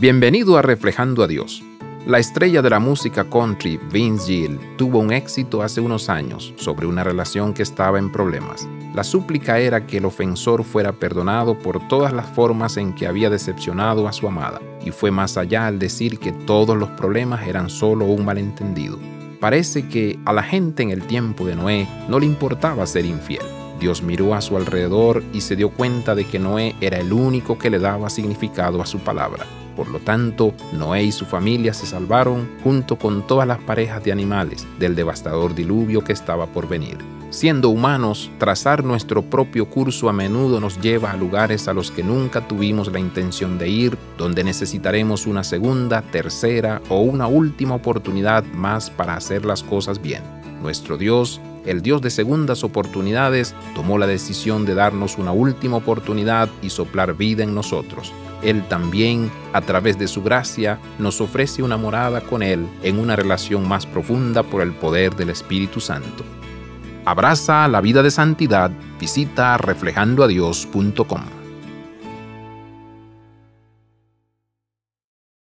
Bienvenido a Reflejando a Dios. La estrella de la música country, Vince Gill, tuvo un éxito hace unos años sobre una relación que estaba en problemas. La súplica era que el ofensor fuera perdonado por todas las formas en que había decepcionado a su amada, y fue más allá al decir que todos los problemas eran solo un malentendido. Parece que a la gente en el tiempo de Noé no le importaba ser infiel. Dios miró a su alrededor y se dio cuenta de que Noé era el único que le daba significado a su palabra. Por lo tanto, Noé y su familia se salvaron junto con todas las parejas de animales del devastador diluvio que estaba por venir. Siendo humanos, trazar nuestro propio curso a menudo nos lleva a lugares a los que nunca tuvimos la intención de ir, donde necesitaremos una segunda, tercera o una última oportunidad más para hacer las cosas bien. Nuestro Dios el Dios de segundas oportunidades tomó la decisión de darnos una última oportunidad y soplar vida en nosotros. Él también, a través de su gracia, nos ofrece una morada con Él en una relación más profunda por el poder del Espíritu Santo. Abraza la vida de santidad, visita reflejandoadios.com.